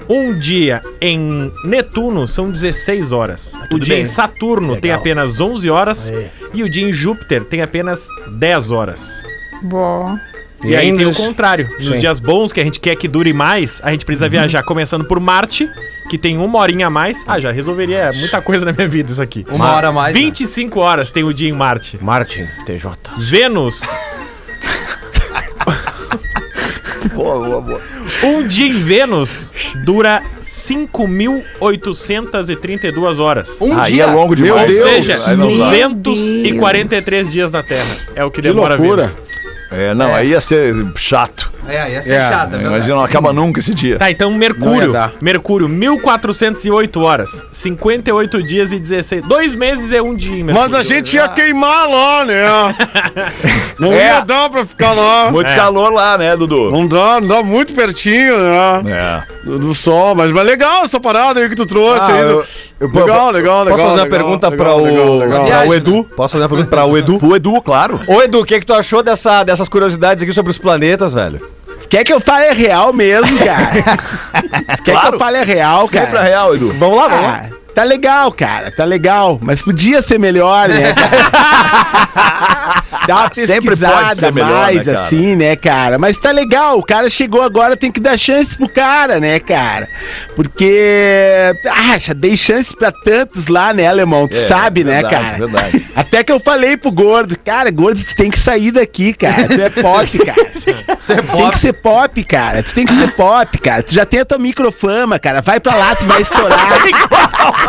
Um dia em Netuno são 16 horas. o dia bem. em Saturno tem Legal. apenas 11 horas. E o dia em Júpiter tem apenas 10 horas. Bom. E, aí tem o contrário. Nos dias bons que a gente quer que dure mais, a gente precisa viajar começando por Marte, que tem uma horinha a mais. Ah, já resolveria muita coisa na minha vida isso aqui. Uma hora a mais. né? 25 horas tem o dia em Marte. Martin, TJ. Vênus, Boa, boa, boa. um dia em Vênus dura 5.832 horas. Um Aí dia. é longo demais. Ou Deus, seja, não dá. 243 dias na Terra. É o que Que demora a loucura. Vênus. É, não, aí ia ser chato. É, ia ser É, chata, é Imagina, não acaba nunca esse dia. Tá, então Mercúrio. Mercúrio, 1408 horas. 58 dias e 16. Dois meses é um dia, Mercúrio. Mas a gente ia queimar lá, né? Não É. ia dar pra ficar lá. Muito É. calor lá, né, Dudu? Não dá, não dá muito pertinho, né? É. Do, do sol. Mas, mas legal essa parada aí que tu trouxe Ah, aí. eu- eu- legal, legal, legal. Posso fazer uma legal, pergunta legal, pra o, legal, pra o Edu? Posso fazer uma pergunta pra o Edu? O Edu, claro. Ô Edu, o que, que tu achou dessa, dessas curiosidades aqui sobre os planetas, velho? Quer que eu fale é real mesmo, cara? Quer Claro. que eu fale é real, cara? Sempre a real, Edu. Vamos lá, vamos lá. Tá legal, cara, tá legal, mas podia ser melhor, né? Dá uma Sempre pode ser melhor, mais, né, cara? assim, né, cara? Mas tá legal, o cara chegou agora, tem que dar chance pro cara, né, cara? Porque, ah, já dei chance pra tantos lá, né, alemão? Tu É, sabe, né, verdade, cara? verdade. Até que eu falei pro gordo, cara, gordo, tu tem que sair daqui, cara. Tu é pop, cara. Tem que ser pop, cara. Tu tem que ser pop, cara. Tu já tem a tua microfama, cara. Vai pra lá, tu vai estourar.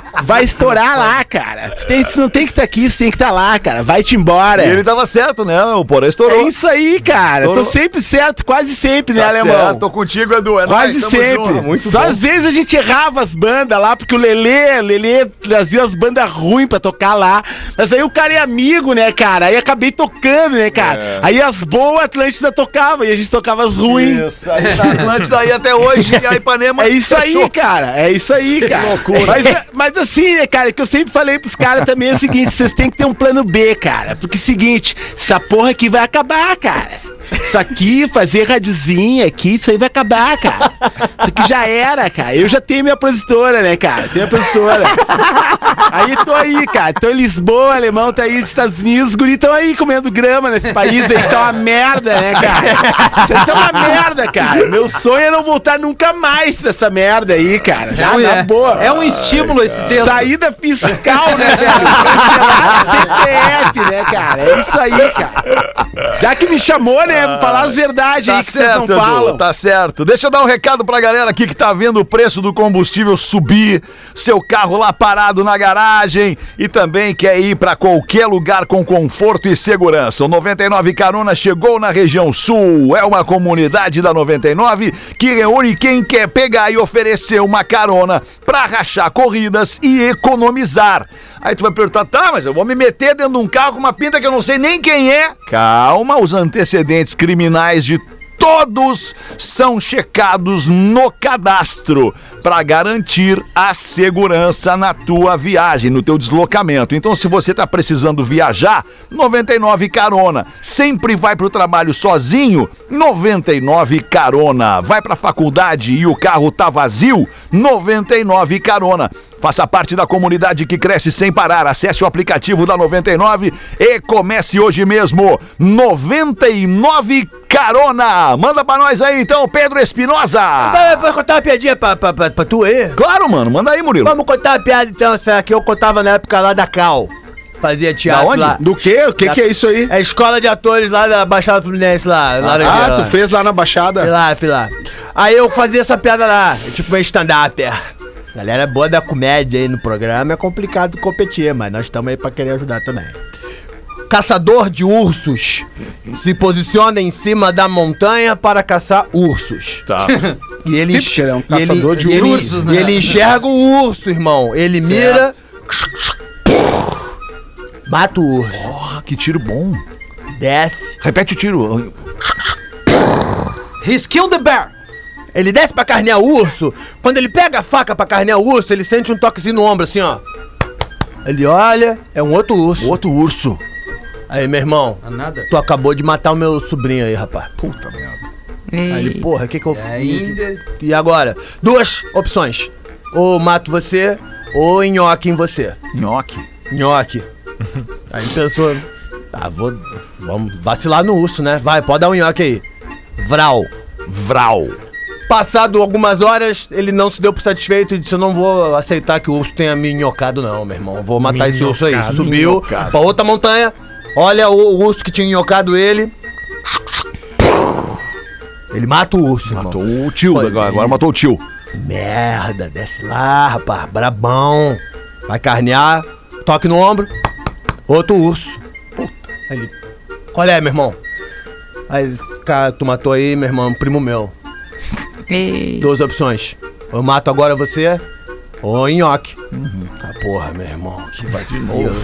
Vai estourar lá, cara. Tu, tem- tu não tem que estar aqui, tu tem que estar lá, cara. Vai-te embora. E ele tava certo, né? O Porã É estourou. isso aí, cara. Estourou. Tô sempre certo, quase sempre, né, Tá alemão? certo, tô contigo, Edu. É nóis, Quase tamo sempre. junto. Muito Só bom. às vezes a gente errava as bandas lá, porque o Lelê, o Lelê trazia as bandas ruins pra tocar lá. Mas aí o cara é amigo, né, cara? Aí acabei tocando, né, cara? É. Aí as boas Atlântida tocava e a gente tocava as ruins. Isso, aí tá Atlântida aí até hoje, e a Ipanema É isso aí, fechou. cara. É isso aí, cara. Mas, mas assim, né, cara, que eu sempre falei pros caras também é o seguinte: vocês têm que ter um plano B, cara. Porque é o seguinte, essa porra aqui vai acabar, cara. Isso aqui, fazer radiozinha aqui, isso aí vai acabar, cara. Isso aqui já era, cara. Eu já tenho minha produtora, né, cara? Tenho a produtora. Aí tô aí, cara. Tô em Lisboa, alemão tá aí dos Estados Unidos, os guris tão aí comendo grama nesse país aí, tá uma merda, né, cara? Vocês estão uma merda, cara. Meu sonho é não voltar nunca mais pra essa merda aí, cara. Já, na é, boa. é um estímulo esse texto. Saída fiscal, né, velho? CPF, né, cara? É isso aí, cara. Já que me chamou, né, falar as verdades Tá aí que vocês certo, não Edu, falam. tá certo. Deixa eu dar um recado pra galera aqui que tá vendo o preço do combustível subir, seu carro lá parado na garagem e também quer ir pra qualquer lugar com conforto e segurança. O 99 Carona chegou na região sul. É uma comunidade da 99 que reúne quem quer pegar e oferecer uma carona pra rachar corridas e economizar. Aí tu vai perguntar, tá, mas eu vou me meter dentro de um carro com uma pinta que eu não sei nem quem é. Calma, os antecedentes criminais de todos são checados no cadastro para garantir a segurança na tua viagem, no teu deslocamento. Então, se você está precisando viajar, 99 carona. Sempre vai para o trabalho sozinho, 99 carona. Vai para a faculdade e o carro tá vazio, 99 carona. Faça parte da comunidade que cresce sem parar. Acesse o aplicativo da 99 e comece hoje mesmo. 99 Carona. Manda pra nós aí então, Pedro Espinosa. Pode contar uma piadinha pra, pra, pra, pra tu aí? Claro, mano. Manda aí, Murilo. Vamos contar uma piada então, essa que eu contava na época lá da Cal. Fazia teatro onde? lá. Do quê? O que, que é isso aí? É a escola de atores lá da Baixada Fluminense lá. lá da- Ah, lá. tu fez lá na Baixada. Fui lá, fui lá. Aí eu fazia essa piada lá, tipo um stand-up. Galera boa da comédia aí no programa, é complicado competir, mas nós estamos aí pra querer ajudar também. Caçador de ursos se posiciona em cima da montanha para caçar ursos. Tá. E ele, porque ele é um e ele- caçador de ele- ursos, né? E ele enxerga um urso, irmão. Ele mira. Mata o urso. Porra, que tiro bom. Desce. Repete o tiro. He's killed the bear. Ele desce pra carnear o urso. Quando ele pega a faca pra carnear o urso, ele sente um toquezinho no ombro, assim, ó. Ele olha, é um outro urso. Outro urso. Aí, meu irmão, Ah, nada. tu acabou de matar o meu sobrinho aí, rapaz. Puta merda. Aí ele, porra, o que que eu Ainda. E agora? Duas opções. Ou mato você, ou nhoque em você. Nhoque. Nhoque. Aí ele pensou, ah, vou, vamos vacilar no urso, né? Vai, pode dar um nhoque aí. Vral. Vral. Passado algumas horas, ele não se deu por satisfeito e disse: Eu não vou aceitar que o urso tenha me nhocado, não, meu irmão. Vou matar esse urso aí. Minhocado. Subiu Minhocado. pra outra montanha, olha o, o urso que tinha nhocado ele. Ele mata o urso, irmão. Matou o tio Foi. agora. Agora matou o tio. Merda, desce lá, rapaz. Brabão. Vai carnear, toque no ombro. Outro urso. Puta. Aí ele. Qual é, meu irmão? Aí, cara, tu matou aí, meu irmão, primo meu. Ei. Duas opções. Eu mato agora você ou nhoque. Ah, porra, meu irmão, que vacilo.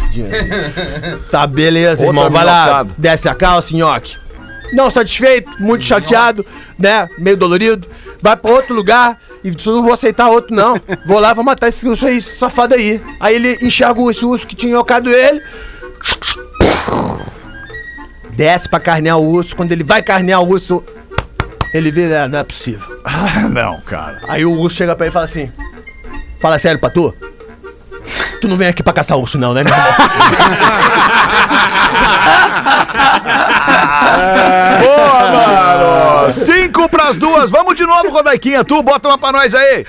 tá, beleza, Outra irmão. Vai lá, desce a calça, nhoque. Não satisfeito, muito chateado, né? Meio dolorido. Vai pra outro lugar e Eu não vou aceitar outro, não. Vou lá, vou matar esse urso aí, esse safado aí. Aí ele enxerga esse urso que tinha nhocado ele. Desce pra carnear o urso. Quando ele vai carnear o urso, ele vê, "Ah, não é possível. Ah, não, cara. Aí o urso chega pra ele e fala assim: Fala sério pra tu? Tu não vem aqui pra caçar urso, não, né, meu irmão? Boa, mano. Cinco pras duas. Vamos de novo, Rodaiquinha. Tu bota uma pra nós aí.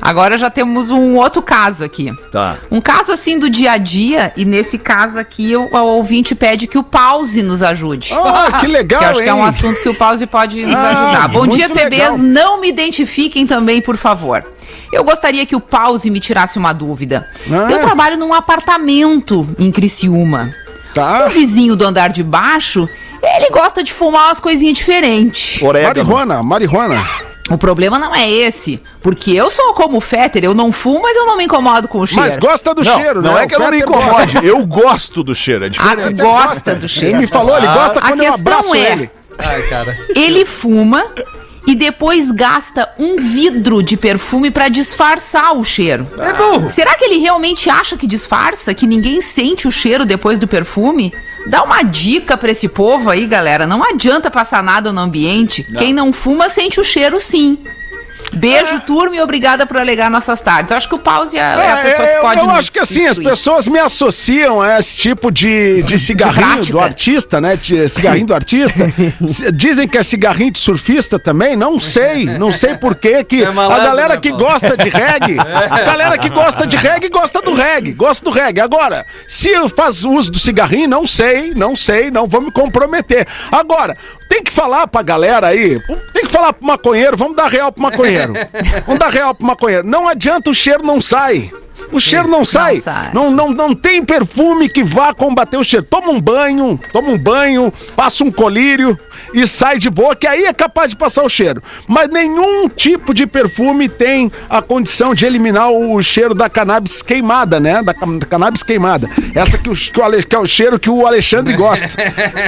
Agora já temos um outro caso aqui. Tá. Um caso assim do dia a dia, e nesse caso aqui o, o ouvinte pede que o pause nos ajude. Ah, que legal, que eu acho que é um hein? assunto que o pause pode nos Ah, ajudar. Bom dia, PBs. legal. Não me identifiquem também, por favor. Eu gostaria que o pause me tirasse uma dúvida. Ah. Eu trabalho num apartamento em Criciúma. Tá. O vizinho do andar de baixo, ele gosta de fumar umas coisinhas diferentes. Orégano. Marihuana, marihuana. O problema não é esse, porque eu sou como o Fetter, eu não fumo, mas eu não me incomodo com o cheiro. Mas gosta do Não, cheiro, não né? é que eu não me incomode. Eu gosto do cheiro. É Ah, diferente. tu gosta do Ele cheiro? me falou, ele gosta A quando eu questão abraço é- ele. Ai, cara. Ele fuma e depois gasta um vidro de perfume pra disfarçar o cheiro. É burro. Será que ele realmente acha que disfarça, que ninguém sente o cheiro depois do perfume? Dá uma dica pra esse povo aí, galera. Não adianta passar nada no ambiente. Quem não fuma sente o cheiro sim. Beijo, turma, e obrigada por alegar nossas tardes. Eu acho que o Pause é, é a pessoa que eu, pode eu nos acho que assim, as pessoas me associam a esse tipo de, de cigarrinho prática. do artista, né? De cigarrinho do artista. Dizem que é cigarrinho de surfista também, não sei. Não sei por quê que É malandro, a galera né, que gosta de reggae, a galera que gosta de reggae gosta do reggae, gosta do reggae. Agora, se eu faz uso do cigarrinho, não sei, não sei, não vou me comprometer. Agora, tem que falar pra galera aí, tem que falar pro maconheiro, vamos dar real pro maconheiro. Vamos dar real pro maconheiro. Não adianta o cheiro não sai. O cheiro não sai. sai. Não, não, não tem perfume que vá combater o cheiro. Toma um banho, toma um banho, passa um colírio e sai de boa, que aí é capaz de passar o cheiro. Mas nenhum tipo de perfume tem a condição de eliminar o cheiro da cannabis queimada, né? Da, da cannabis queimada. Essa que, o, que, o Ale- que é o cheiro que o Alexandre gosta.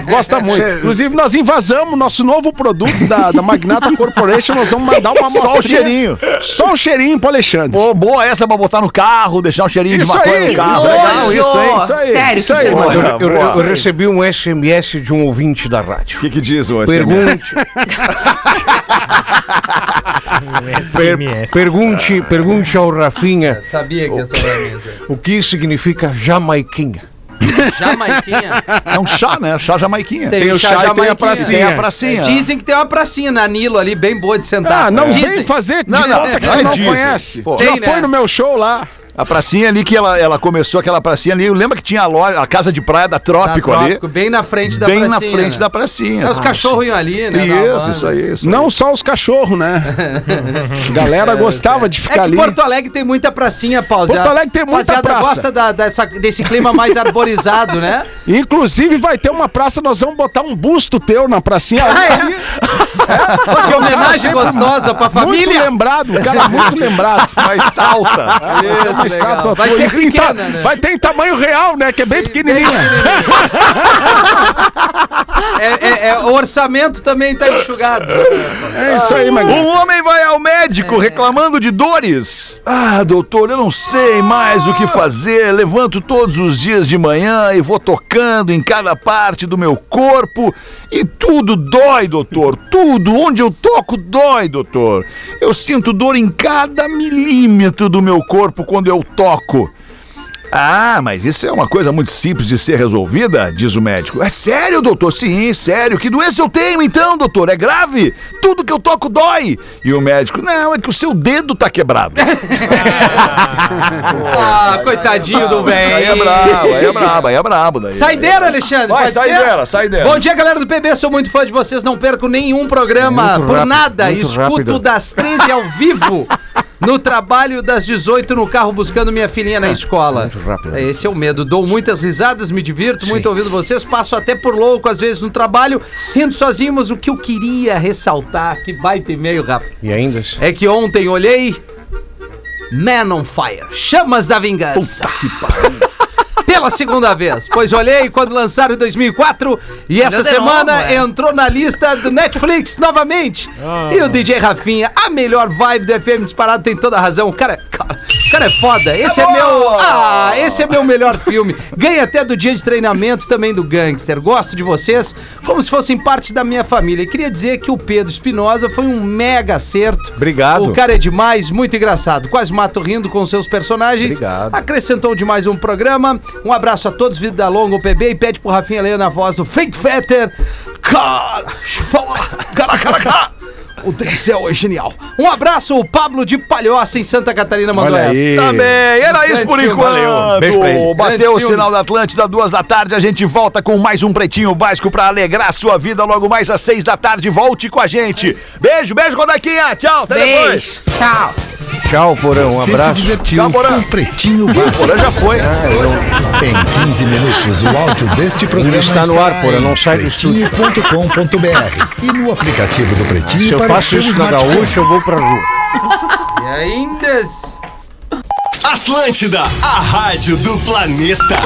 gosta muito. Inclusive, nós invasamos nosso novo produto da, da Magnata Corporation. Nós vamos mandar uma Só o cheirinho. Só o cheirinho pro Alexandre. Pô, boa essa pra botar no carro, deixar um cheirinho Isso de maconha aí, no carro. isso Legal aí, isso, hein? Isso aí, Sério, isso aí. mano. Eu, eu- eu boa. recebi um SMS de um ouvinte da rádio. O que, que diz o SMS? Pergunte, per- pergunte, pergunte ao Rafinha Sabia que ia sobrar a mesa. o que significa jamaiquinha. Jamaiquinha. É um chá, né? Chá jamaiquinha. Tem o chá e tem a pracinha. Tem a pracinha. Dizem que tem uma pracinha na Nilo ali, bem boa de sentar. Ah, não Dizem. vem fazer Não, não, não não dizem. conhece. Pô. Já Tem, foi né? no meu show lá. A pracinha ali que ela, ela começou, aquela pracinha ali. Lembra que tinha a loja, a casa de praia da Trópico, trópico, bem na frente da ali? Bem na pracinha, frente né? da pracinha. É os cachorros iam ali, né? Isso, isso aí, isso aí. Não só os cachorros, né? Galera gostava de É ficar que ali. Porto Alegre tem muita pracinha, Paulo. Porto Alegre tem muita praça. gosta da- dessa- desse clima mais arborizado, né? Inclusive vai ter uma praça, nós vamos botar um busto teu na pracinha. Ah, é? Ali, Pô, que homenagem gostosa pra Muito família. lembrado, o cara muito lembrado. Mas tá alta. Isso, Estátua Vai ser pequena, né? Vai ter em tamanho real, né? Que é bem pequenininha. É, é- é- o orçamento também tá enxugado. É isso aí, Maguinho. Um homem vai ao médico reclamando de dores. Ah, doutor, eu não sei mais o que fazer. Levanto todos os dias de manhã e vou tocando em cada parte do meu corpo e tudo dói, doutor. Tudo onde eu toco dói, doutor. Eu sinto dor em cada milímetro do meu corpo quando eu toco. Ah, mas isso é uma coisa muito simples de ser resolvida, diz o médico. É sério, doutor? Sim, sério. Que doença eu tenho então, doutor? É grave? Tudo que eu toco dói. E o médico, não, é que o seu dedo tá quebrado. Ah, coitadinho do velho. Aí é brabo, aí é brabo, aí é brabo. Daí. Saideira, Alexandre. Vai, pode ser? saideira, saideira. Bom dia, galera do PB. Sou muito fã de vocês. Não perco nenhum programa Muito por rápido, nada. Escuto rápido. das 13 ao vivo. No trabalho das 18 no carro buscando minha filhinha na escola. Rápido. Esse é o medo. Dou muitas risadas, me divirto muito ouvindo vocês. Passo até por louco às vezes no trabalho, rindo sozinho, mas o que eu queria ressaltar, que vai ter meio, Rafa, E ainda? é que ontem olhei Man on Fire, Chamas da Vingança. Pela segunda vez, pois olhei quando lançaram em 2004 e essa semana novo, é. entrou na lista do Netflix novamente. E o DJ Rafinha, a melhor vibe do FM disparado, tem toda a razão. O cara, cara, o cara é foda. Esse é meu. Ah, esse é meu melhor filme. Ganha até do dia de treinamento também do Gangster. Gosto de vocês como se fossem parte da minha família. E queria dizer que o Pedro Espinosa foi um mega acerto. Obrigado. O cara é demais, muito engraçado. Quase mato rindo com seus personagens. Obrigado. Acrescentou demais um programa. Um abraço a todos, vida longa, o PB. E pede pro Rafinha ler na voz do Fake Fetter. Cara, fala, cara, cara, cara. O Tricel é genial. Um abraço, o Pablo de Palhoça, em Santa Catarina, mandou essa. Tá bem, era isso por enquanto. valeu. Beijo pra ele. Bateu o sinal da Atlântida, duas da tarde. A gente volta com mais um Pretinho Básico pra alegrar a sua vida. Logo mais às seis da tarde, volte com a gente. Beijo, beijo, Rodaquinha. Tchau, até depois. Beijo. Tchau. Tchau, Porão. Um Você se abraço. divertiu Tchau, Porã. Pretinho Básico. Porã já foi. Em 15 minutos, o áudio deste programa Ele está no ar, estará Porã, em não sai do estúdio. pretinho.com.br e no aplicativo do Pretinho Se eu faço isso na gaúcha, eu vou pra rua. E ainda. Atlântida, a rádio do planeta.